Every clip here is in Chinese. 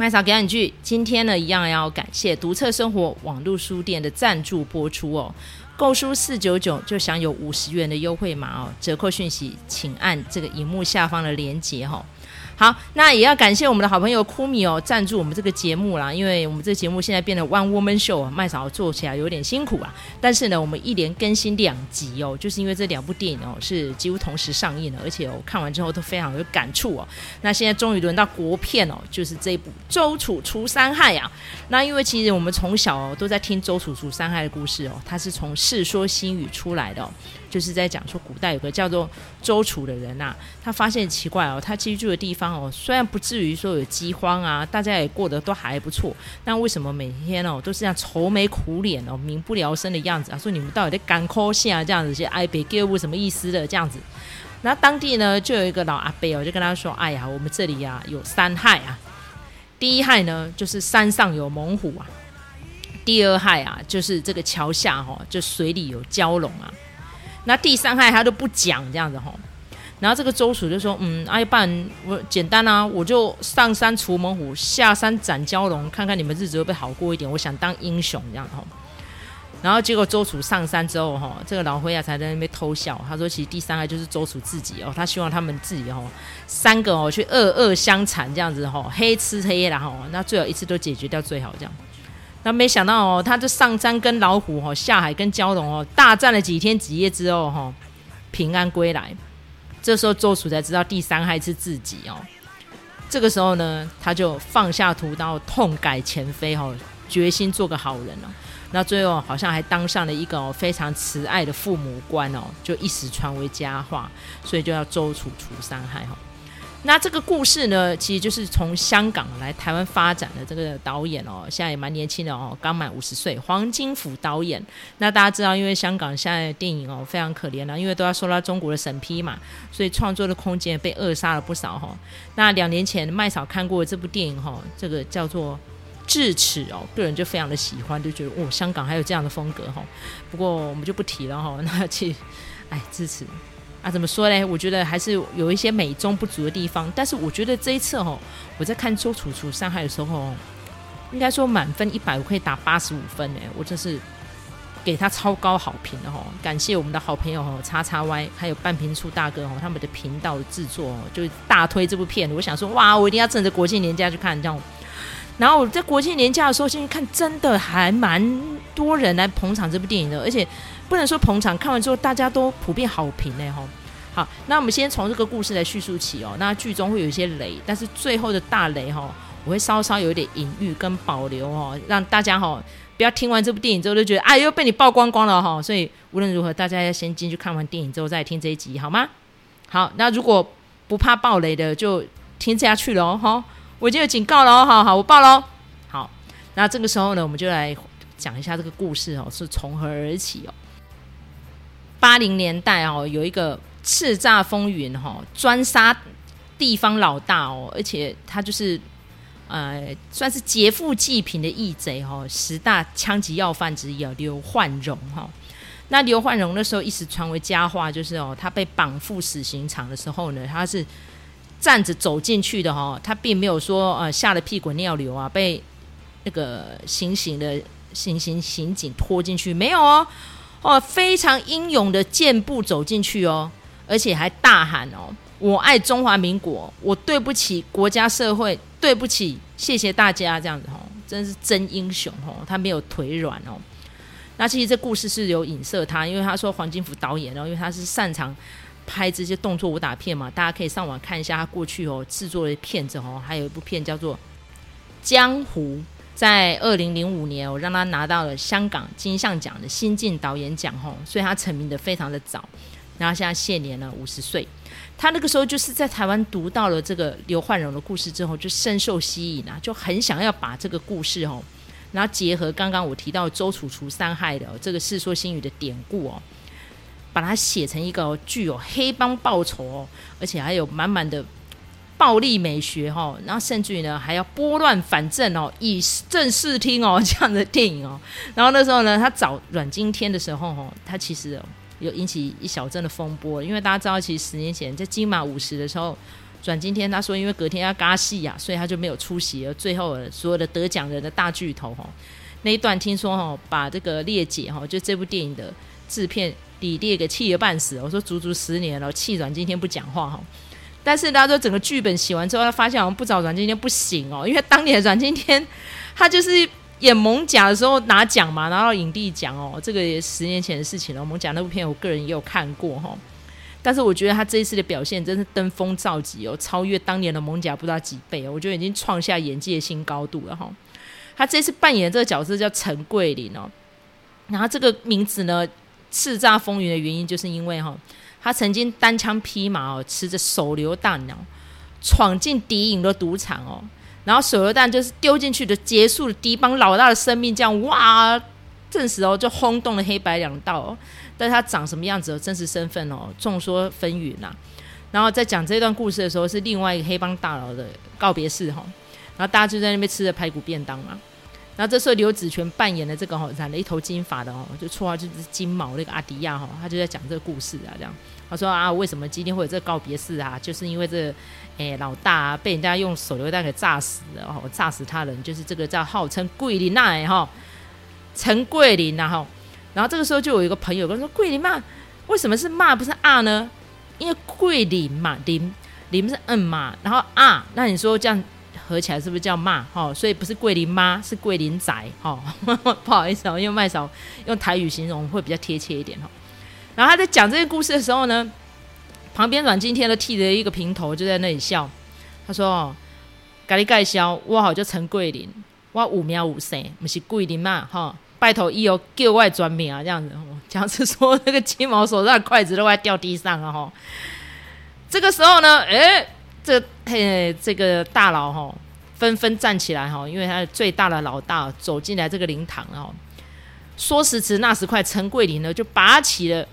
麦嫂给你句，今天呢一样要感谢读册生活网络书店的赞助播出哦。购书四九九就享有五十元的优惠码哦，折扣讯息请按这个荧幕下方的链接哈、好，那也要感谢我们的好朋友酷米哦，赞助我们这个节目啦。因为我们这个节目现在变得 One Woman Show，麦嫂做起来有点辛苦啊。但是呢，我们一连更新两集哦，就是因为这两部电影哦是几乎同时上映的，而且我看完之后都非常有感触哦。那现在终于轮到国片哦，就是这一部《周楚除三害》呀。那因为其实我们从小都在听周楚除三害的故事哦，它是从《世说新语》出来的哦。就是在讲说，古代有个叫做周楚的人呐、啊，他发现奇怪哦，他居住的地方哦，虽然不至于说有饥荒啊，大家也过得都还不错，但为什么每天哦都是这样愁眉苦脸哦，民不聊生的样子啊？说你们到底在干枯线啊？这样子，些哀悲给我什么意思的这样子？然后当地呢就有一个老阿伯哦，就跟他说：“哎呀，我们这里呀、啊、有三害啊，第一害呢就是山上有猛虎啊，第二害啊就是这个桥下哈、哦、就水里有蛟龙啊。”那第三害他都不讲这样子吼，然后这个周楚就说，嗯，哎，不然我简单啊，我就上山除猛虎，下山斩蛟龙，看看你们日子会不会好过一点。我想当英雄这样吼。然后结果周楚上山之后哈，这个老灰啊才在那边偷笑，他说其实第三害就是周楚自己哦，他希望他们自己哦三个哦去恶恶相残这样子吼，黑吃黑然后那最好一次都解决掉最好这样。那没想到哦，他这上山跟老虎哦，下海跟蛟龙哦，大战了几天几夜之后哈，平安归来。这时候周楚才知道第三害是自己哦。这个时候呢，他就放下屠刀，痛改前非哈，决心做个好人了。那最后好像还当上了一个非常慈爱的父母官哦，就一时传为佳话，所以就要周楚除三害哈。那这个故事呢，其实就是从香港来台湾发展的这个导演哦，现在也蛮年轻的哦，刚满五十岁，黄金甫导演。那大家知道，因为香港现在的电影哦非常可怜了，因为都要受到中国的审批嘛，所以创作的空间被扼杀了不少哈。那两年前麦嫂看过这部电影哈，这个叫做《智齿》哦，个人就非常的喜欢，就觉得哦，香港还有这样的风格哈。不过我们就不提了哈，那去哎，智齿。啊，怎么说呢？我觉得还是有一些美中不足的地方。但是我觉得这一次哦，我在看周处除三害的时候，应该说满分一百，我可以打八十五分呢。我这是给他超高好评的哈。感谢我们的好朋友哦，叉叉 Y，还有半瓶醋大哥哦，他们的频道制作哦，就大推这部片。我想说，哇，我一定要趁着国庆年假去看这样。然后我在国庆年假的时候进去看，真的还蛮多人来捧场这部电影的，而且。不能说捧场，看完之后大家都普遍好评呢。哈。好，那我们先从这个故事来叙述起哦。那剧中会有一些雷，但是最后的大雷哈，我会稍稍有一点隐喻跟保留哦，让大家哈不要听完这部电影之后就觉得哎又被你曝光光了哈。所以无论如何，大家要先进去看完电影之后再听这一集好吗？好，那如果不怕爆雷的就听下去喽哈。我已经有警告了哦，好好我爆喽。好，那这个时候呢，我们就来讲一下这个故事哦是从何而起哦。八零年代哦，有一个叱咤风云哈，专杀地方老大哦，而且他就是呃，算是劫富济贫的义贼哈，十大枪击要犯之一哦，刘焕荣哈。那刘焕荣那时候一时传为佳话，就是哦，他被绑赴死刑场的时候呢，他是站着走进去的哈，他并没有说呃吓得屁滚尿流啊，被那个行刑的行刑刑警拖进去没有哦。哦，非常英勇的健步走进去哦，而且还大喊哦：“我爱中华民国，我对不起国家社会，对不起，谢谢大家。”这样子哦，真是真英雄哦，他没有腿软哦。那其实这故事是有影射他，因为他说黄金福导演哦，因为他是擅长拍这些动作武打片嘛，大家可以上网看一下他过去哦制作的片子哦，还有一部片叫做《江湖》。在二零零五年，我让他拿到了香港金像奖的新晋导演奖，吼，所以他成名的非常的早。然后现在现年了五十岁，他那个时候就是在台湾读到了这个刘焕荣的故事之后，就深受吸引啊，就很想要把这个故事哦，然后结合刚刚我提到周楚除三害的这个《世说新语》的典故哦，把它写成一个具有黑帮报仇哦，而且还有满满的。暴力美学哈，然后甚至于呢还要拨乱反正哦，以正视听哦 这样的电影哦。然后那时候呢，他找阮经天的时候哦，他其实有引起一小阵的风波，因为大家知道，其实十年前在金马五十的时候，阮经天他说，因为隔天要轧戏呀，所以他就没有出席而。最后所有的得奖人的大巨头哈，那一段听说哈，把这个列姐哈，就这部电影的制片李烈给气得半死。我说足足十年了，气阮经天不讲话哈。但是他说整个剧本写完之后，他发现好像不找阮经天不行哦，因为当年阮经天他就是演艋舺的时候拿奖嘛，拿到影帝奖哦，这个也十年前的事情了。艋舺那部片，我个人也有看过哈。但是我觉得他这一次的表现真是登峰造极哦，超越当年的艋舺不知道几倍哦，我觉得已经创下演技的新高度了哈。他这次扮演这个角色叫陈桂林哦，然后这个名字呢，叱咤风云的原因就是因为哈，他曾经单枪匹马哦，持着手榴弹哦，闯进敌营的赌场哦，然后手榴弹就是丢进去的，结束了敌帮老大的生命，这样哇，证实哦，就轰动了黑白两道哦。但他长什么样子的真实身份哦，众说纷纭呐。然后在讲这段故事的时候，是另外一个黑帮大佬的告别式哈。然后大家就在那边吃着排骨便当嘛。然后这时候刘子泉扮演的这个哈染了一头金发的哦，就绰号就是金毛那个阿迪亚哈，他就在讲这个故事啊，这样他说啊，为什么今天会有这个告别式啊？就是因为这个哎老大啊被人家用手榴弹给炸死了哦，炸死他人就是这个叫号称桂林那哈陈桂林呐哈。然后这个时候就有一个朋友跟他说：“桂林嘛，为什么是嘛不是啊呢？因为桂林嘛，林林是嗯嘛，然后啊，那你说这样合起来是不是叫嘛？哦，所以不是桂林妈，是桂林仔。哦，不好意思哦，用麦嫂用台语形容会比较贴切一点哦。然后他在讲这个故事的时候呢，旁边阮经天都剃着一个平头，就在那里笑。他说：‘哦，咖喱盖销，我好叫陈桂林，我五秒五岁，不是桂林嘛，哈。’拜托，一有叫外转名啊，这样子，这样子说，那个金毛手上的筷子都快掉地上了哈。这个时候呢，哎，这嘿，这个大佬哈，纷纷站起来哈，因为他是最大的老大走进来这个灵堂哦。说时迟，那时快，陈桂林呢就拔起了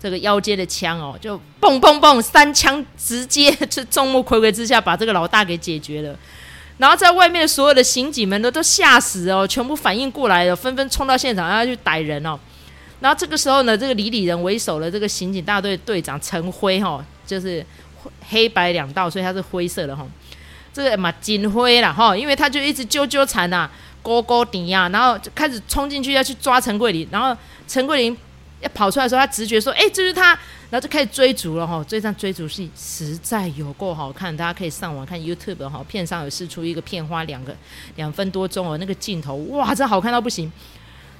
这个腰间的枪哦，就嘣嘣嘣三枪，直接就众目睽睽之下把这个老大给解决了。然后在外面所有的刑警们都都吓死哦，全部反应过来了，纷纷冲到现场要去逮人哦。然后这个时候呢，这个李李仁为首的这个刑警大队队长陈辉哈，就是黑白两道，所以它是灰色的哈。这个嘛金灰了哈，因为他就一直纠纠缠呐，勾勾顶呀，然后就开始冲进去要去抓陈桂林，然后陈桂林要跑出来的时候，他直觉说，哎，这是他。然后就开始追逐了哈，这场追逐戏实在有够好看，大家可以上网看 YouTube 哈，片上有试出一个片花两个两分多钟哦，那个镜头哇，真好看到不行。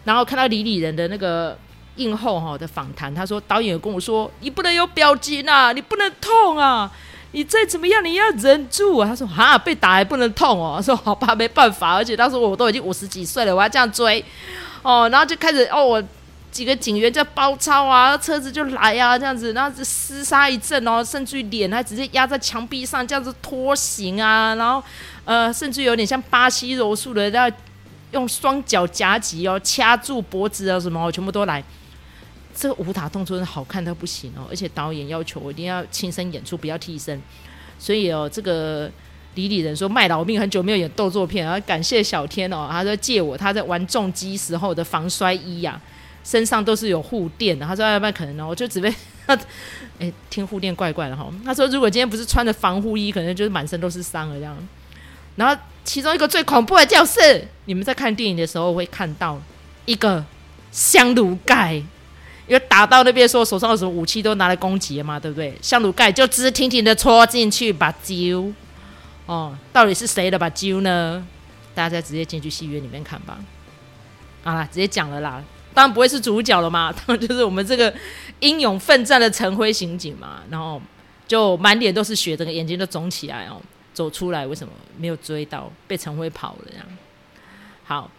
然后看到李李仁的那个映后哈的访谈，他说导演有跟我说，你不能有表情啊，你不能痛啊，你再怎么样你要忍住啊。他说哈，被打还不能痛哦，说 好吧，没办法，而且当时我都已经五十几岁了，我要这样追哦，然后就开始哦我。几个警员在包抄啊，车子就来啊，这样子，然后就厮杀一阵哦，甚至于脸还直接压在墙壁上，这样子拖行啊，然后呃，甚至有点像巴西柔术的，要用双脚夹击哦，掐住脖子啊什么，全部都来。这个武打动作真的好看到不行哦，而且导演要求我一定要亲身演出，不要替身。所以哦，这个李李仁说卖老命很久没有演动作片，然后感谢小天哦，他说借我他在玩重击时候的防摔衣呀、啊。身上都是有护垫的，他说要不然可能呢，我就只被，哎、听护垫怪怪的哈。他说如果今天不是穿着防护衣，可能就是满身都是伤了这样。然后其中一个最恐怖的就是，你们在看电影的时候会看到一个香炉盖，因为打到那边说手上有什么武器都拿来攻击了嘛，对不对？香炉盖就直挺挺的戳进去把揪，哦，到底是谁的把揪呢？大家再直接进去戏院里面看吧。好啦，直接讲了啦。当然不会是主角了嘛，当然就是我们这个英勇奋战的陈辉刑警嘛。然后就满脸都是血，整个眼睛都肿起来哦，走出来为什么没有追到？被陈辉跑了这样。好，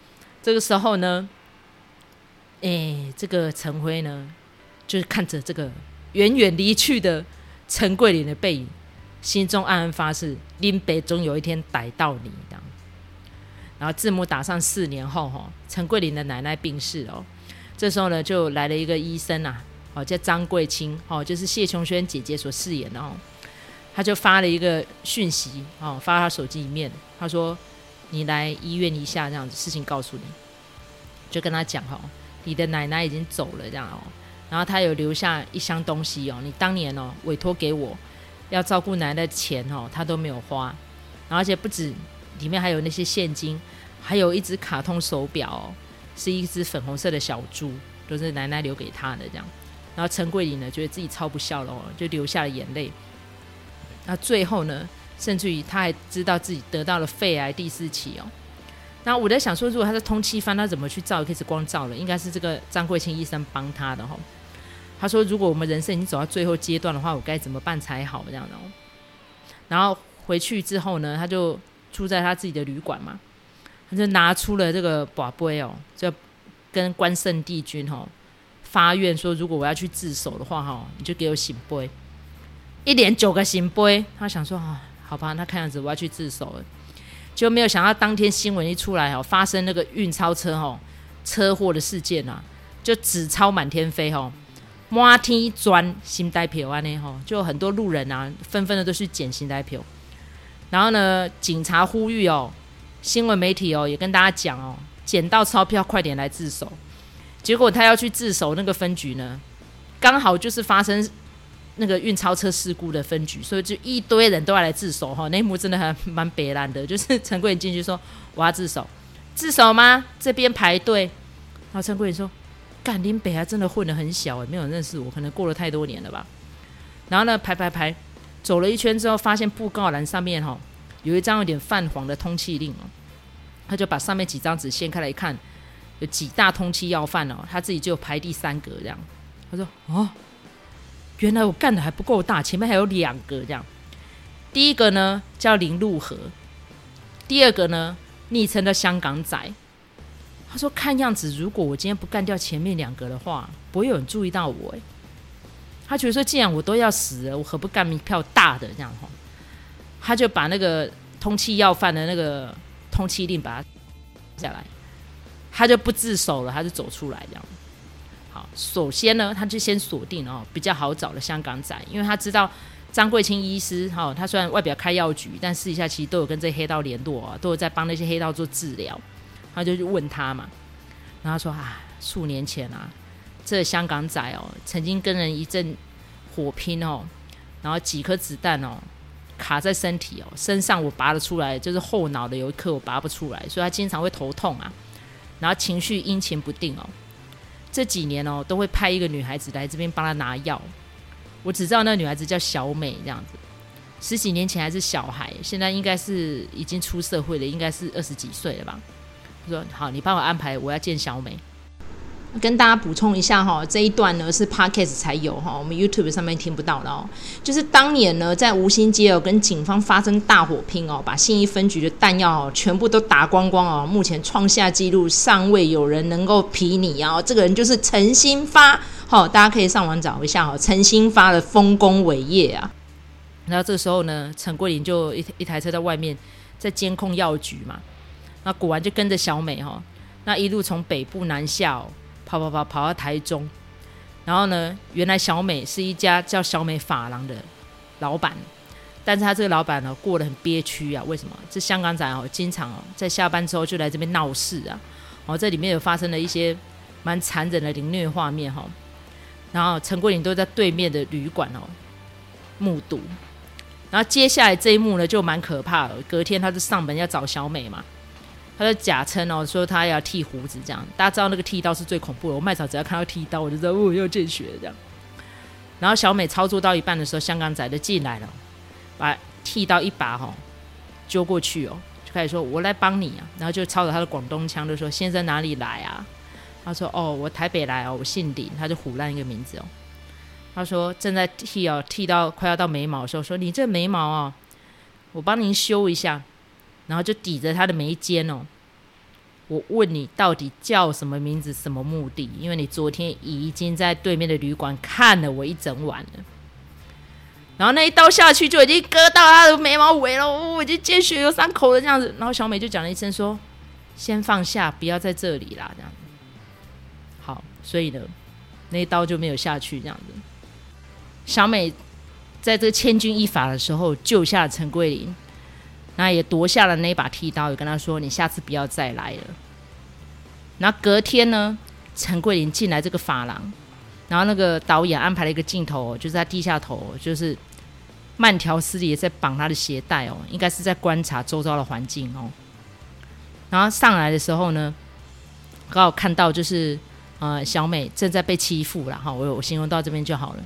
这个时候呢，哎，这个陈辉呢，就是看着这个远远离去的陈桂林的背影，心中暗暗发誓：林北总有一天逮到你这样。然后字幕打上四年后，哈，陈桂林的奶奶病逝哦。这时候呢，就来了一个医生啊，哦，叫张桂清，哦，就是谢琼轩姐姐所饰演的哦。他就发了一个讯息，哦，发到他手机里面，他说：“你来医院一下，这样子事情告诉你。”就跟他讲哦，你的奶奶已经走了这样哦，然后他有留下一箱东西哦，你当年哦委托给我，要照顾奶奶的钱哦，他都没有花，而且不止里面还有那些现金，还有一只卡通手表哦，是一只粉红色的小猪，都是奶奶留给他的这样。然后陈桂林呢，觉得自己超不孝了哦，就流下了眼泪。那最后呢，甚至于他还知道自己得到了肺癌第四期哦。那我在想说，如果他是通缉犯，他怎么去照 X 光照了？应该是这个张桂清医生帮他的哈、他说，如果我们人生已经走到最后阶段的话，我该怎么办才好？这样的。然后回去之后呢，他就住在他自己的旅馆嘛，他就拿出了这个宝贝哦，就跟关圣帝君哦发愿说，如果我要去自首的话哈，你就给我圣杯，一连九个圣杯。他想说啊，好吧，那看样子我要去自首了。就没有想到当天新闻一出来哦，发生那个运钞车哦车祸的事件啊，就纸钞满天飞哦，满天钻新台票啊，那吼，就很多路人啊，纷纷的都去捡新台票。然后呢，警察呼吁哦，新闻媒体哦也跟大家讲哦，捡到钞票快点来自首。结果他要去自首那个分局呢，刚好就是发生。那个运钞车事故的分局，所以就一堆人都要来自首哈。那一幕真的还蛮别烂的，就是陈桂林进去说我要自首，自首吗？这边排队。然后陈桂林说：“干林北还真的混得很小，没有人认识我，可能过了太多年了吧。”然后呢，排排排走了一圈之后，发现布告栏上面哈有一张有点泛黄的通缉令哦，他就把上面几张纸掀开来一看，有几大通缉要犯哦，他自己就排第三格这样。他说：“哦。”原来我干的还不够大，前面还有两个这样。第一个呢叫林路和，第二个呢昵称的香港仔。他说：“看样子，如果我今天不干掉前面两个的话，不会有人注意到我。”哎，他觉得说，既然我都要死了，我何不干一票大的这样？哈，他就把那个通缉要犯的那个通缉令把它下来，他就不自首了，他就走出来这样。好，首先呢，他就先锁定哦比较好找的香港仔，因为他知道张桂清医师哈、哦，他虽然外表开药局，但私底下其实都有跟这黑道联络啊，都有在帮那些黑道做治疗。他就去问他嘛，然后说啊，数年前啊，这、香港仔哦，曾经跟人一阵火拼哦，然后几颗子弹哦卡在身体哦，身上我拔得出来，就是后脑的有一颗我拔不出来，所以他经常会头痛啊，然后情绪阴晴不定哦。这几年哦，都会派一个女孩子来这边帮他拿药。我只知道那个女孩子叫小美，这样子。十几年前还是小孩，现在应该是已经出社会了，应该是二十几岁了吧。说好，你帮我安排，我要见小美。跟大家补充一下哈，这一段呢是 Podcast 才有哈，我们 YouTube 上面听不到的哦。就是当年呢，在吴兴街哦，跟警方发生大火拼哦，把信义分局的弹药全部都打光光哦。目前创下纪录，尚未有人能够比拟哦。这个人就是陈新发，好，大家可以上网找一下哈，陈新发的丰功伟业啊。然后这时候呢，陈桂林就一一台车在外面在监控药局嘛，那果然就跟着小美哈，那一路从北部南下哦。跑跑跑跑到台中，然后呢，原来小美是一家叫小美发廊的老板，但是他这个老板呢过得很憋屈啊。为什么？这香港仔哦，经常哦在下班之后就来这边闹事啊。哦，这里面有发生了一些蛮残忍的凌虐画面哈。然后陈桂林都在对面的旅馆哦目睹。然后接下来这一幕呢就蛮可怕的。隔天他就上门要找小美嘛。他就假称哦，说他要剃胡子，这样大家知道那个剃刀是最恐怖的。我麦草只要看到剃刀，我就知道哦，又见血这样。然后小美操作到一半的时候，香港仔就进来了，把剃刀一把哈揪过去哦，就开始说：“我来帮你啊。”然后就操着他的广东腔就说：“先生哪里来啊？”他说：“哦，我台北来哦，我姓林。”他就唬烂一个名字哦。他说：“正在剃哦，剃到快要到眉毛的时候，说你这眉毛哦，我帮您修一下。”然后就抵着他的眉间哦，我问你到底叫什么名字，什么目的？因为你昨天已经在对面的旅馆看了我一整晚了。然后那一刀下去就已经割到他的眉毛尾了，我已经见血有伤口了这样子。然后小美就讲了一声说：“先放下，不要在这里啦。”这样子。好，所以呢，那一刀就没有下去这样子。小美在这千钧一发的时候救下了陈桂林。那也夺下了那一把剃刀，也跟他说：“你下次不要再来了。”然后隔天呢，陈桂林进来这个发廊，然后那个导演安排了一个镜头，就是他低下头，就是慢条斯理在绑他的鞋带哦，应该是在观察周遭的环境哦。然后上来的时候呢，刚好看到就是呃小美正在被欺负了哈，我我形容到这边就好了，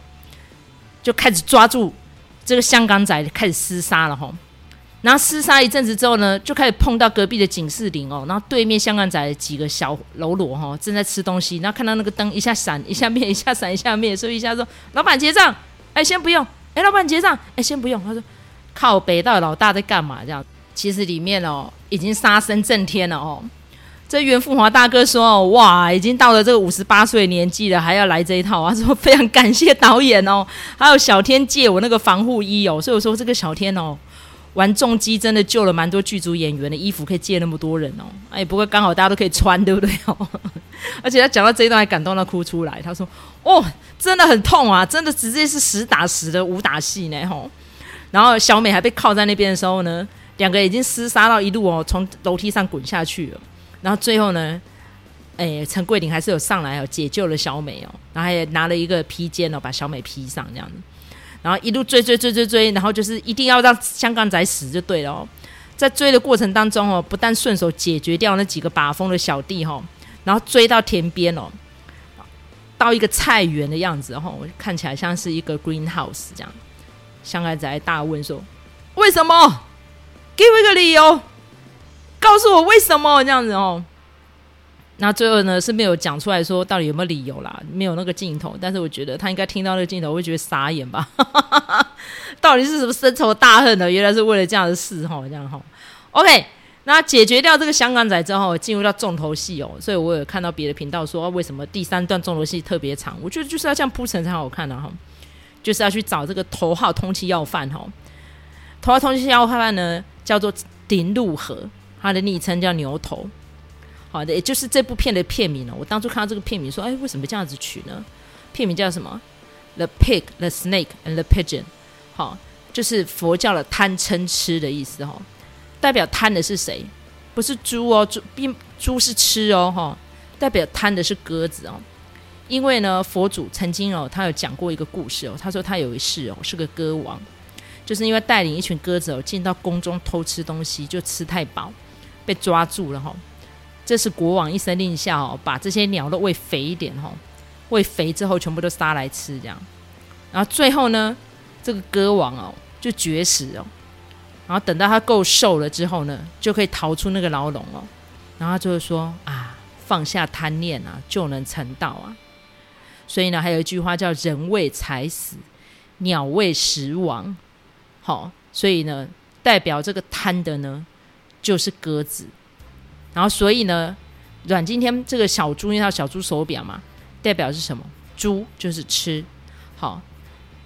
就开始抓住这个香港仔开始厮杀了哈。然后厮杀一阵子之后呢，就开始碰到隔壁的警示铃哦。然后对面香港仔几个小喽啰哈正在吃东西，然后看到那个灯一下闪一下灭，一下闪一下灭，所以一下说：“老板结账，哎，先不用。”哎，老板结账，哎，先不用。他说：“靠北，到老大在干嘛？”这样，其实里面哦已经杀声震天了哦。这袁富华大哥说：“哦，哇，已经到了这个五十八岁年纪了，还要来这一套。”他说：“非常感谢导演哦，还有小天借我那个防护衣哦。”所以我说这个小天哦。玩重机真的救了蛮多剧组演员的衣服，可以借那么多人哦。哎，不过刚好大家都可以穿，对不对哦？而且他讲到这一段还感动到哭出来。他说：“哦，真的很痛啊，真的直接是实打实的武打戏呢。”吼，然后小美还被铐在那边的时候呢，两个已经厮杀到一路哦，从楼梯上滚下去了。然后最后呢，哎，陈桂林还是有上来哦，解救了小美哦，然后还拿了一个披肩哦，把小美披上这样子。然后一路追追追追追，然后就是一定要让香港仔死就对了哦。在追的过程当中哦，不但顺手解决掉那几个把风的小弟哈，然后追到田边哦，到一个菜园的样子哦，看起来像是一个 greenhouse 这样。香港仔大问说：“为什么？给我一个理由，告诉我为什么这样子哦。”那最后呢是没有讲出来说到底有没有理由啦，没有那个镜头，但是我觉得他应该听到那个镜头会觉得傻眼吧，到底是什么深仇大恨呢？原来是为了这样的事哈，这样哈。OK，那解决掉这个香港仔之后，进入到重头戏哦，所以我有看到别的频道说为什么第三段重头戏特别长，我觉得就是要这样铺陈才好看的哈，就是要去找这个头号通缉要犯哈，头号通缉要犯呢叫做林禄和，他的昵称叫牛头。好的，也就是这部片的片名了。我当初看到这个片名，说：“哎，为什么这样子取呢？”片名叫什么？The Pig, the Snake, and the Pigeon。好，就是佛教的贪嗔痴的意思哈。代表贪的是谁？不是猪哦，猪并猪是吃哦哈。代表贪的是鸽子哦。因为呢，佛祖曾经哦，他有讲过一个故事哦。他说他有一世哦，是个鸽王，就是因为带领一群鸽子哦进到宫中偷吃东西，就吃太饱，被抓住了哈。这是国王一声令下哦，把这些鸟都喂肥一点哦，喂肥之后全部都杀来吃这样，然后最后呢，这个鸽王哦就绝食哦，然后等到他够瘦了之后呢，就可以逃出那个牢笼哦，然后他就是说啊，放下贪念啊，就能成道啊。所以呢，还有一句话叫“人为财死，鸟为食亡”，好，所以呢，代表这个贪的呢，就是鸽子。然后，所以呢，阮经天这个小猪，因为它小猪手表嘛，代表是什么？猪就是吃，好。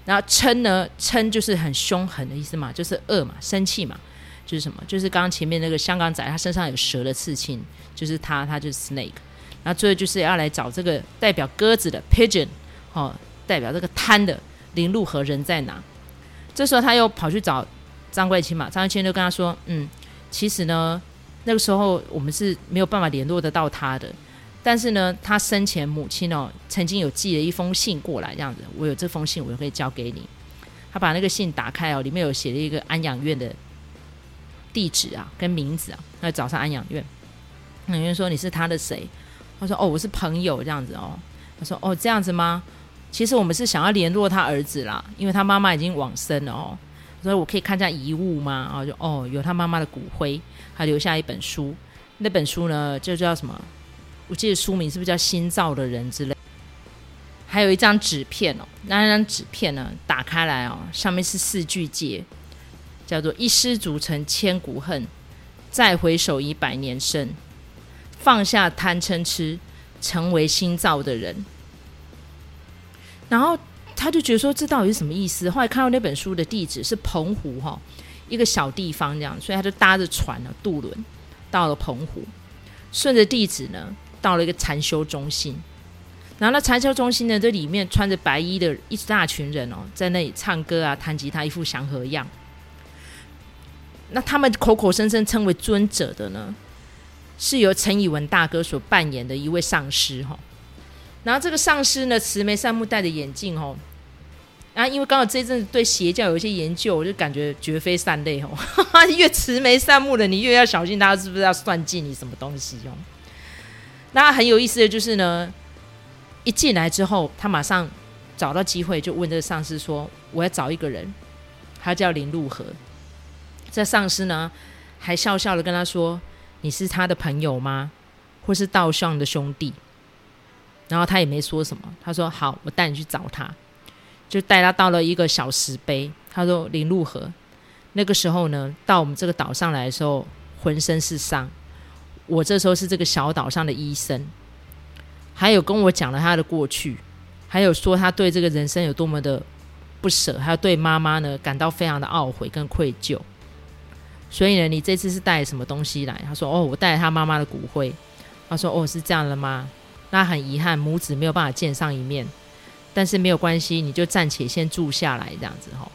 然后嗔呢，嗔就是很凶狠的意思嘛，就是恶嘛，生气嘛，就是什么？就是刚刚前面那个香港仔，他身上有蛇的刺青，就是他，他就是 snake。然后最后就是要来找这个代表鸽子的 pigeon，好，代表这个贪的林路和人在哪？这时候他又跑去找张桂清嘛，张桂清就跟他说，嗯，其实呢。那个时候我们是没有办法联络得到他的，但是呢，他生前母亲哦，曾经有寄了一封信过来，这样子，我有这封信，我就可以交给你。他把那个信打开哦，里面有写了一个安养院的地址啊，跟名字啊，那找上安养院。安养院说，你是他的谁？他说哦，我是朋友这样子哦。他说哦，这样子吗？其实我们是想要联络他儿子啦，因为他妈妈已经往生了哦。所以我可以看一下遗物吗？啊，就哦，有他妈妈的骨灰，还留下一本书。那本书呢，就叫什么？我记得书名是不是叫《新造的人》之类？还有一张纸片哦，那张纸片呢，打开来哦，上面是四句偈，叫做“一失足成千古恨，再回首已百年身，放下贪嗔痴，成为新造的人”。然后。他就觉得说，这到底是什么意思？后来看到那本书的地址是澎湖哈，一个小地方这样，所以他就搭着船呢，渡轮到了澎湖，顺着地址呢，到了一个禅修中心。然后那禅修中心呢，这里面穿着白衣的一大群人哦，在那里唱歌啊，弹吉他，一副祥和样。那他们口口声声称为尊者的呢，是由陈以文大哥所扮演的一位上师哈。然后这个上师呢，慈眉善目，戴着眼镜哦。啊，因为刚好这一阵子对邪教有一些研究，我就感觉绝非善类哦。越慈眉善目的，你越要小心，他是不是要算计你什么东西哦？那很有意思的就是呢，一进来之后，他马上找到机会就问这个上司说：“我要找一个人，他叫林禄和。”这上司呢还笑笑的跟他说：“你是他的朋友吗？或是道上的兄弟？”然后他也没说什么，他说：“好，我带你去找他。”就带他到了一个小石碑。他说：“林禄和，那个时候呢，到我们这个岛上来的时候，浑身是伤。我这时候是这个小岛上的医生，还有跟我讲了他的过去，还有说他对这个人生有多么的不舍，还有对妈妈呢感到非常的懊悔跟愧疚。所以呢，你这次是带什么东西来？”他说：“哦，我带了他妈妈的骨灰。”他说：“哦，是这样的吗？”那很遗憾，母子没有办法见上一面，但是没有关系，你就暂且先住下来，这样子哈。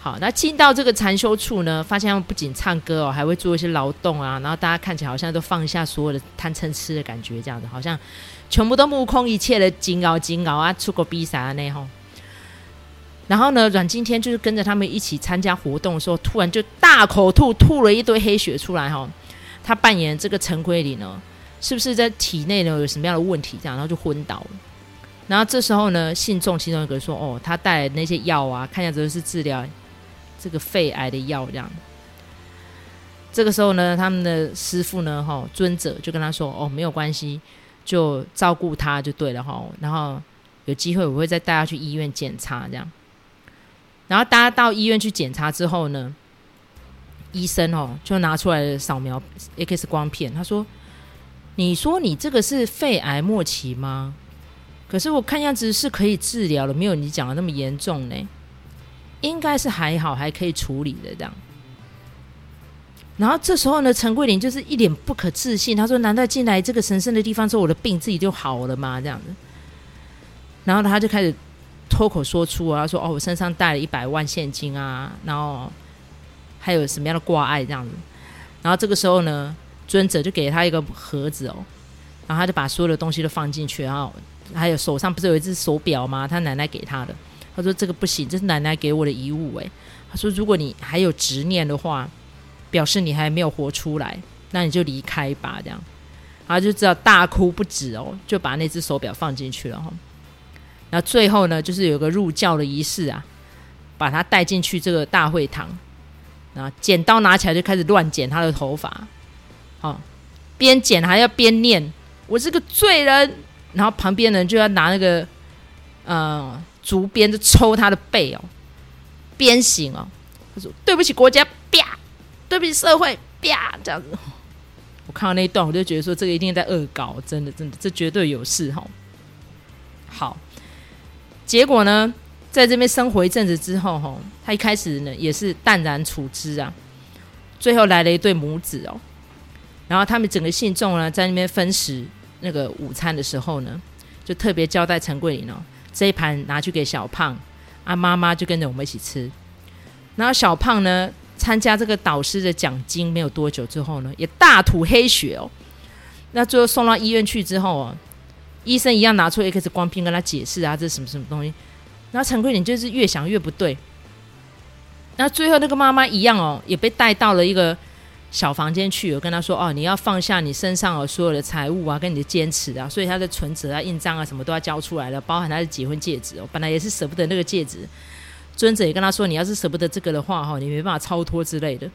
好，那进到这个禅修处呢，发现他们不仅唱歌哦，还会做一些劳动啊，然后大家看起来好像都放下所有的贪嗔痴的感觉，这样子，好像全部都目空一切的紧熬紧熬啊，出国比赛啊那吼。然后呢，阮经天就是跟着他们一起参加活动的时候，突然就大口吐，吐了一堆黑血出来哈。他扮演这个陈奎林呢。是不是在体内呢有什么样的问题？这样，然后就昏倒了。然后这时候呢，信众其中一个说：“哦，他带来那些药啊，看样子是治疗这个肺癌的药。”这样。这个时候呢，他们的师父呢，哈、哦，尊者就跟他说：“哦，没有关系，就照顾他就对了哈。然后有机会我会再带他去医院检查，这样。然后大家到医院去检查之后呢，医生哦就拿出来扫描 X 光片，他说。”你说你这个是肺癌末期吗？可是我看样子是可以治疗的，没有你讲的那么严重呢。应该是还好，还可以处理的这样。然后这时候呢，陈桂林就是一脸不可置信，他说：“难道进来这个神圣的地方之后，我的病自己就好了吗？”这样子。然后他就开始脱口说出啊，他说：“哦，我身上带了一百万现金啊，然后还有什么样的挂碍这样子。”然后这个时候呢。尊者就给他一个盒子哦，然后他就把所有的东西都放进去，然后还有手上不是有一只手表吗？他奶奶给他的。他说这个不行，这是奶奶给我的遗物诶。他说如果你还有执念的话，表示你还没有活出来，那你就离开吧。这样，然后就知道大哭不止哦，就把那只手表放进去了哈。然后最后呢，就是有个入教的仪式啊，把他带进去这个大会堂，然后剪刀拿起来就开始乱剪他的头发。好，边剪还要边念：“我是个罪人。”然后旁边人就要拿那个呃竹鞭子抽他的背哦，鞭刑哦。他说：“对不起国家，啪！对不起社会，啪！”这样子。我看到那一段，我就觉得说这个一定在恶搞，真的，真的，这绝对有事哈。好，结果呢，在这边生活一阵子之后，哈，他一开始呢也是淡然处之啊，最后来了一对母子哦。然后他们整个信众呢，在那边分食那个午餐的时候呢，就特别交代陈桂林哦，这一盘拿去给小胖，啊妈妈就跟着我们一起吃。然后小胖呢，参加这个导师的奖金没有多久之后呢，也大吐黑血哦。那最后送到医院去之后哦，医生一样拿出 X 光片跟他解释啊，这是什么什么东西。然后陈桂林就是越想越不对。那最后那个妈妈一样哦，也被带到了一个。小房间去，我跟他说：“哦，你要放下你身上的所有的财物啊，跟你的坚持啊，所以他的存折啊、印章啊，什么都要交出来了，包含他的结婚戒指哦。本来也是舍不得那个戒指，尊者也跟他说：你要是舍不得这个的话，哈，你没办法超脱之类的。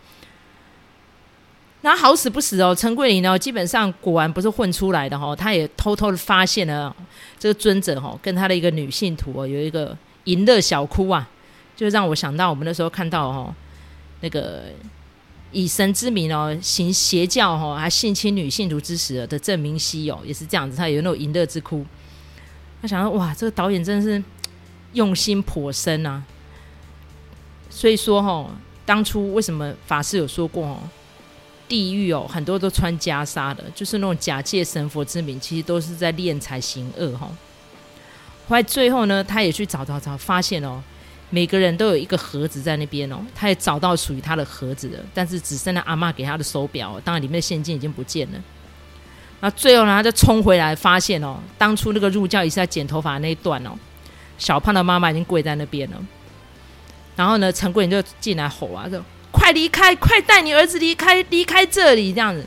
那好死不死哦，陈桂林呢，基本上果然不是混出来的哈，他也偷偷的发现了这个尊者哈，跟他的一个女信徒哦，有一个淫乐小窟啊，就让我想到我们那时候看到哈那个。”以神之名哦，行邪教哦，还性侵女信徒之时的郑明熙哦，也是这样子，他有那种淫乐之窟。他想说，哇，这个导演真的是用心颇深啊。所以说哈，当初为什么法师有说过哦，地狱哦，很多都穿袈裟的，就是那种假借神佛之名，其实都是在敛财行恶哈。后来最后呢，他也去找找找，发现哦。每个人都有一个盒子在那边哦，他也找到属于他的盒子了，但是只剩下阿嬷给他的手表，当然里面的现金已经不见了。那最后呢，他就冲回来发现哦，当初那个入教仪式在剪头发那一段哦，小胖的妈妈已经跪在那边了。然后呢，陈桂林就进来吼啊，说：“快离开，快带你儿子离开，离开这里！”这样子。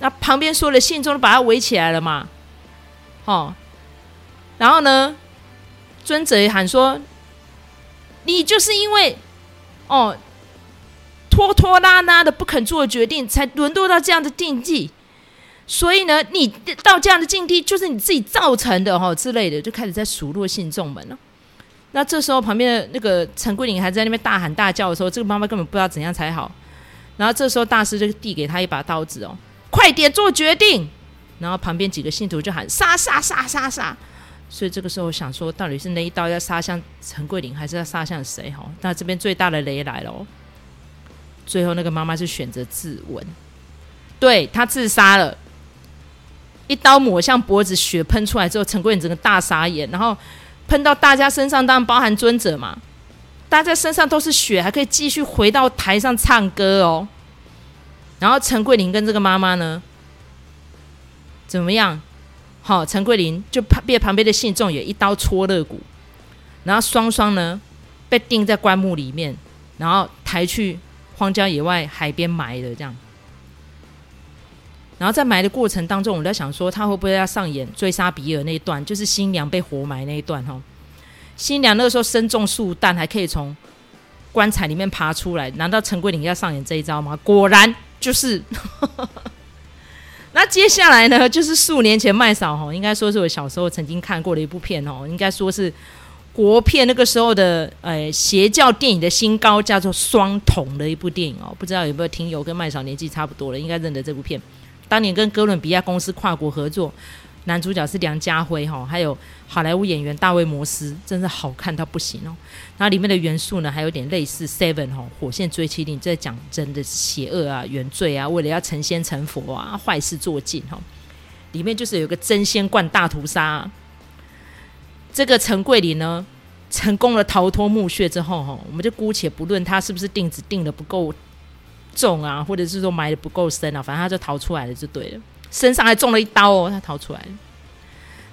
那旁边说的信众都把他围起来了嘛，哦。然后呢，尊者也喊说：“你就是因为哦拖拖拉拉的不肯做决定，才沦落到这样的境地。所以呢，你到这样的境地就是你自己造成的哈、哦、之类的，就开始在数落信众们了。”那这时候，旁边的那个陈桂林还在那边大喊大叫的时候，这个妈妈根本不知道怎样才好。然后这时候，大师就递给他一把刀子哦，快点做决定。然后旁边几个信徒就喊杀杀杀杀杀。所以这个时候，我想说，到底是那一刀要杀向陈桂林，还是要杀向谁？哈，那这边最大的雷来了。最后，那个妈妈是选择自刎，对，她自杀了，一刀抹向脖子，血喷出来之后，陈桂林整个大傻眼，然后。喷到大家身上，当然包含尊者嘛。大家身上都是血，还可以继续回到台上唱歌哦。然后陈桂林跟这个妈妈呢，怎么样？好，陈桂林就被旁边的信众也一刀戳肋骨，然后双双呢被钉在棺木里面，然后抬去荒郊野外海边埋了，这样。然后在埋的过程当中，我在想说，他会不会要上演追杀比尔那一段，就是新娘被活埋那一段哈？新娘那个时候身中数弹，还可以从棺材里面爬出来，难道陈桂林要上演这一招吗？果然就是。那接下来呢，就是四五年前麦嫂哈，应该说是我小时候曾经看过的一部片哦，应该说是国片那个时候的呃邪教电影的新高，叫做《双瞳》的一部电影哦，不知道有没有听友跟麦嫂年纪差不多了，应该认得这部片。当年跟哥伦比亚公司跨国合作，男主角是梁家辉哈，还有好莱坞演员大卫摩斯，真的好看到不行哦。那里面的元素呢，还有点类似 Seven 哈，火线追缉令，在讲真的邪恶啊、原罪啊，为了要成仙成佛啊，坏事做尽哈。里面就是有个真仙灌大屠杀。这个陈桂林呢，成功的逃脱墓穴之后哈，我们就姑且不论他是不是钉子钉的不够。重啊，或者是说埋的不够深啊，反正他就逃出来了，就对了。身上还中了一刀哦，他逃出来了。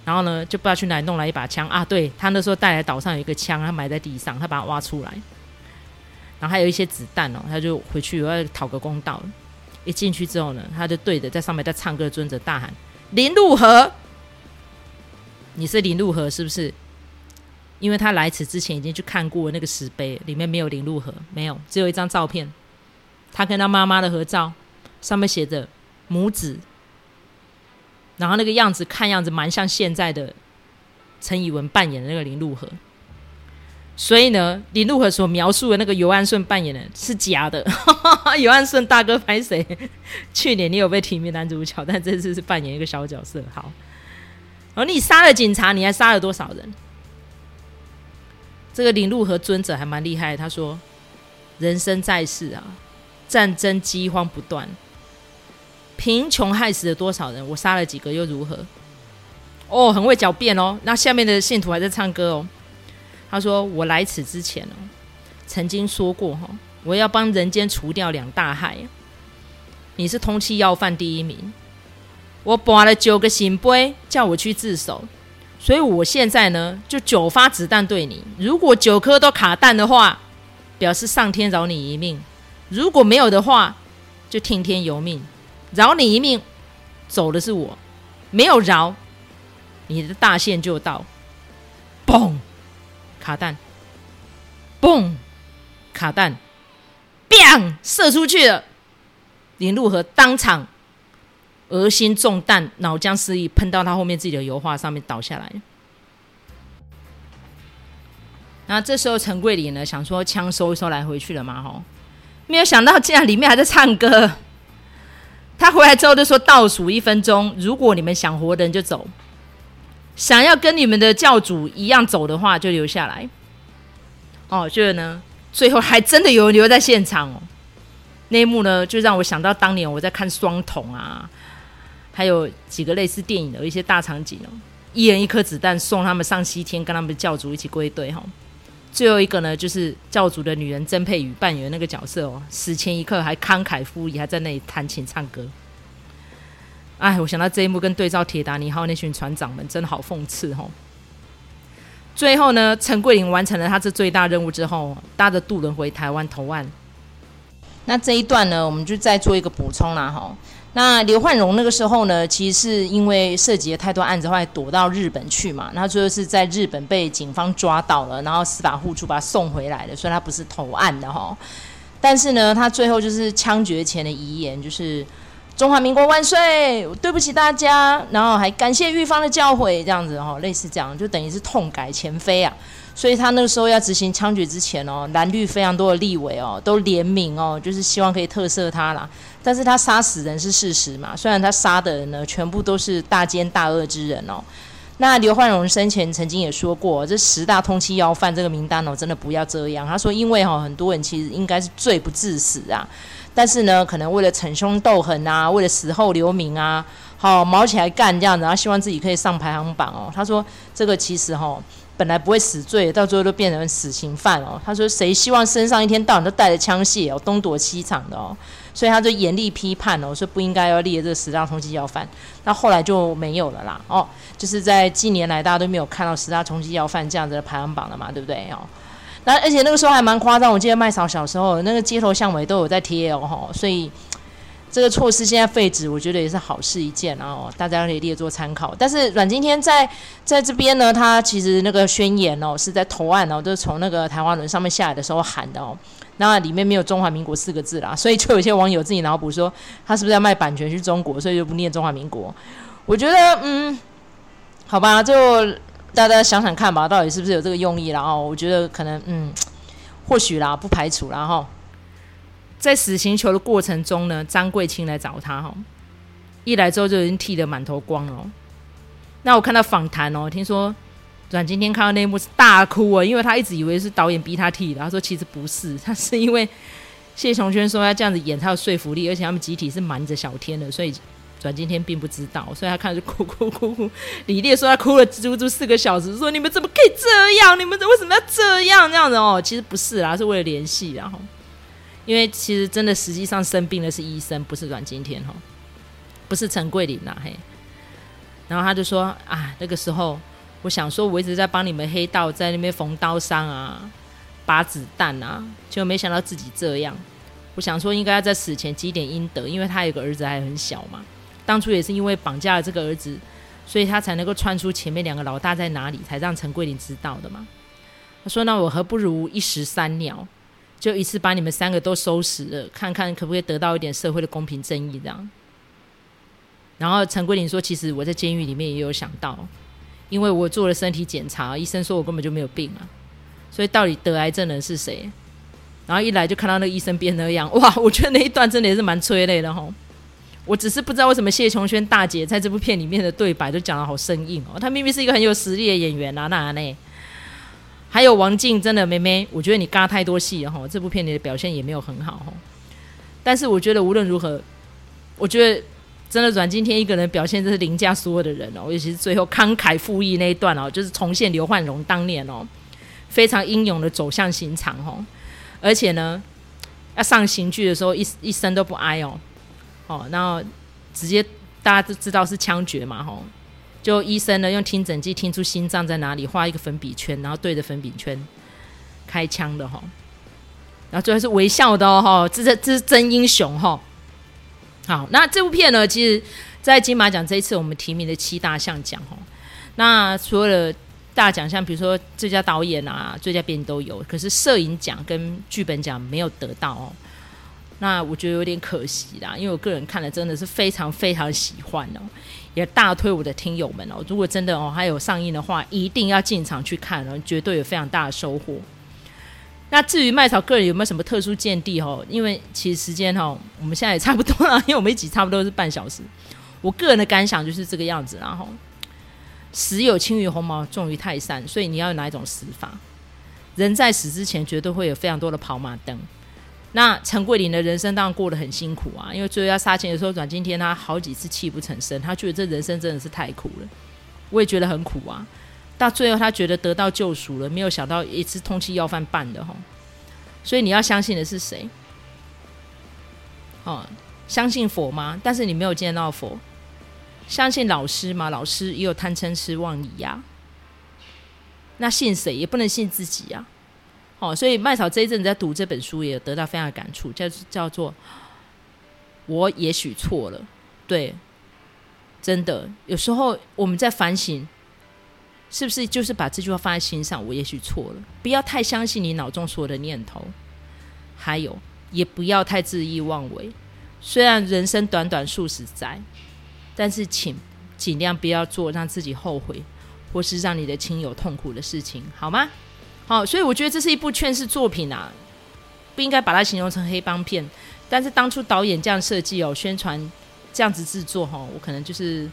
然后呢，就不知道去哪里弄来一把枪啊。对，他那时候带来岛上有一个枪，他埋在地上，他把它挖出来。然后还有一些子弹哦，他就回去要讨个公道。一进去之后呢，他就对着在上面在唱歌的尊者大喊：“林禄和，你是林禄和是不是？”因为他来此之前已经去看过那个石碑，里面没有林禄和，没有，只有一张照片。他跟他妈妈的合照，上面写着母子，然后那个样子看样子蛮像现在的陈以文扮演的那个林禄和，所以呢，林禄和所描述的那个尤安顺扮演的是假的。尤安顺大哥拍谁？去年你有被提名男主角，但这次是扮演一个小角色。好，而你杀了警察，你还杀了多少人？这个林禄和尊者还蛮厉害，他说：“人生在世啊。”战争饥荒不断，贫穷害死了多少人？我杀了几个又如何？哦，很会狡辩哦。那下面的信徒还在唱歌哦。他说：“我来此之前哦，曾经说过哈，我要帮人间除掉两大害。你是通缉要犯第一名，我拔了九个圣杯，叫我去自首，所以我现在呢，就九发子弹对你。如果九颗都卡弹的话，表示上天饶你一命。”如果没有的话，就听天由命，饶你一命，走的是我；没有饶，你的大限就到。嘣，卡弹，嘣，卡弹，砰，射出去了。林路和当场额心中弹，脑浆失忆，喷到他后面自己的油画上面倒下来。那这时候陈桂林呢，想说枪收一收来回去了嘛，吼。没有想到，竟然里面还在唱歌。他回来之后就说：“倒数一分钟，如果你们想活的人就走，想要跟你们的教主一样走的话，就留下来。”哦，就是呢，最后还真的有人留在现场哦。那一幕呢，就让我想到当年我在看《双瞳》啊，还有几个类似电影的一些大场景哦，一人一颗子弹送他们上西天，跟他们的教主一起归队哈。最后一个呢，就是教主的女人曾沛予扮演那个角色哦，死前一刻还慷慨赴义，还在那里弹琴唱歌。哎，我想到这一幕，跟对照铁达尼号那群船长们，真好讽刺哦。最后呢，陈桂林完成了他这最大任务之后，搭着渡轮回台湾投案。那这一段呢，我们就再做一个补充啦，哈。那刘焕荣那个时候呢，其实是因为涉及了太多案子，后来躲到日本去嘛。他最后是在日本被警方抓到了，然后司法互助把他送回来的，所以他不是投案的哈。但是呢，他最后就是枪决前的遗言，就是中华民国万岁，对不起大家，然后还感谢玉芳的教诲，这样子哈，类似这样，就等于是痛改前非啊。所以他那个时候要执行枪决之前哦，蓝绿非常多的立委哦都联名哦，就是希望可以特赦他啦。但是他杀死人是事实嘛，虽然他杀的人呢全部都是大奸大恶之人哦。那刘焕荣生前曾经也说过，这十大通缉要犯这个名单哦，真的不要这样。他说，因为哈很多人其实应该是罪不至死啊，但是呢，可能为了逞凶斗狠啊，为了死后留名啊，好毛起来干这样子，然后希望自己可以上排行榜哦。他说这个其实哈。本来不会死罪，到最后都变成死刑犯哦。他说：“谁希望身上一天到晚都带着枪械哦，东躲西藏的哦？”所以他就严厉批判哦，说不应该要列这个十大通缉要犯。那后来就没有了啦哦，就是在近年来大家都没有看到十大通缉要犯这样子的排行榜了嘛，对不对哦？那而且那个时候还蛮夸张，我记得麦嫂小时候那个街头巷尾都有在贴哦，所以。这个措施现在废止，我觉得也是好事一件，然后大家可以列作参考。但是阮经天在在这边呢，他其实那个宣言哦，是在投案哦，就是从那个台湾轮上面下来的时候喊的哦，那里面没有中华民国四个字啦，所以就有些网友自己脑补说，他是不是要卖版权去中国，所以就不念中华民国。我觉得嗯，好吧，就大家想想看吧，到底是不是有这个用意啦？哦，我觉得可能嗯，或许啦，不排除啦哈。在死刑囚的过程中呢，张贵清来找他哈，一来之后就已经剃得满头光了。那我看到访谈哦，听说阮经天看到那一幕是大哭啊，因为他一直以为是导演逼他剃的，他说其实不是，他是因为谢琼轩说他这样子演他有说服力，而且他们集体是瞒着小天的，所以阮经天并不知道，所以他看着哭哭哭哭。李烈说他哭了足足四个小时，说你们怎么可以这样？你们为什么要这样？这样子哦，其实不是啦，是为了联系然后。因为其实真的实际上生病的是医生，不是阮经天哈，不是陈桂林呐嘿。然后他就说啊，那个时候我想说，我一直在帮你们黑道在那边缝刀伤啊、拔子弹啊，就没想到自己这样。我想说应该要在死前积点阴德，因为他有个儿子还很小嘛。当初也是因为绑架了这个儿子，所以他才能够穿出前面两个老大在哪里，才让陈桂林知道的嘛。他说那我何不如一石三鸟？就一次把你们三个都收拾了，看看可不可以得到一点社会的公平正义这样。然后陈桂林说：“其实我在监狱里面也有想到，因为我做了身体检查，医生说我根本就没有病啊，所以到底得癌症的人是谁？然后一来就看到那个医生变那样，哇！我觉得那一段真的也是蛮催泪的吼。我只是不知道为什么谢琼轩大姐在这部片里面的对白都讲得好生硬哦，她明明是一个很有实力的演员啊，那呢？”还有王静，真的妹妹，我觉得你嘎太多戏了哈，这部片里的表现也没有很好。但是我觉得无论如何，我觉得真的阮经天一个人表现真是凌驾所有的人哦，尤其是最后慷慨赴义那一段哦，就是重现刘焕荣当年哦非常英勇的走向刑场哦，而且呢要上刑具的时候一一声都不哀哦，哦，然后直接大家都知道是枪决嘛吼。就医生呢，用听诊器听出心脏在哪里，画一个粉笔圈，然后对着粉笔圈开枪的哈，然后最后是微笑的哦，这是这是真英雄哈。好，那这部片呢，其实，在金马奖这一次我们提名的七大项奖哦，那所有的大奖项，比如说最佳导演啊、最佳编剧都有，可是摄影奖跟剧本奖没有得到哦。那我觉得有点可惜啦，因为我个人看了真的是非常非常喜欢哦。也大推我的听友们哦，如果真的哦还有上映的话，一定要进场去看哦，绝对有非常大的收获。那至于麦草个人有没有什么特殊见地哦？因为其实时间哈，我们现在也差不多了，因为我们一集差不多是半小时。我个人的感想就是这个样子，然后死有轻于鸿毛，重于泰山，所以你要有哪一种死法？人在死之前，绝对会有非常多的跑马灯。那陈桂林的人生当然过得很辛苦啊，因为最后要杀青的时候，阮经天他好几次泣不成声，他觉得这人生真的是太苦了，我也觉得很苦啊。到最后他觉得得到救赎了，没有想到也是通缉要犯办的哈。所以你要相信的是谁？哦，相信佛吗？但是你没有见到佛。相信老师吗？老师也有贪嗔痴妄疑呀。那信谁也不能信自己啊。好、哦，所以麦草这一阵子在读这本书，也得到非常感触，叫叫做我也许错了。对，真的有时候我们在反省，是不是就是把这句话放在心上？我也许错了，不要太相信你脑中所有的念头，还有也不要太恣意妄为。虽然人生短短数十载，但是请尽量不要做让自己后悔，或是让你的亲友痛苦的事情，好吗？好，所以我觉得这是一部劝世作品啊，不应该把它形容成黑帮片。但是当初导演这样设计哦，宣传这样子制作哈，我可能就是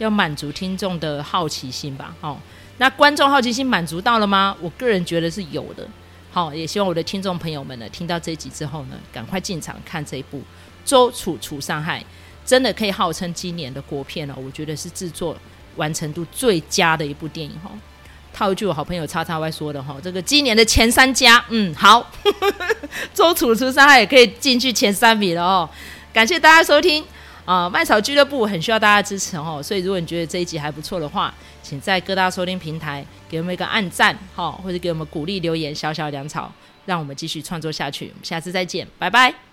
要满足听众的好奇心吧。好，那观众好奇心满足到了吗？我个人觉得是有的。好，也希望我的听众朋友们呢，听到这集之后呢，赶快进场看这一部《周楚除伤害》，真的可以号称今年的国片哦。我觉得是制作完成度最佳的一部电影哈。套一句我好朋友叉叉 Y 说的哈，这个今年的前三佳，嗯，好，周楚除伤害也可以进去前三名了哦。感谢大家收听啊，麦草俱乐部很需要大家支持哦，所以如果你觉得这一集还不错的话，请在各大收听平台给我们一个按赞哈，或者给我们鼓励留言，小小粮草，让我们继续创作下去。我们下次再见，拜拜。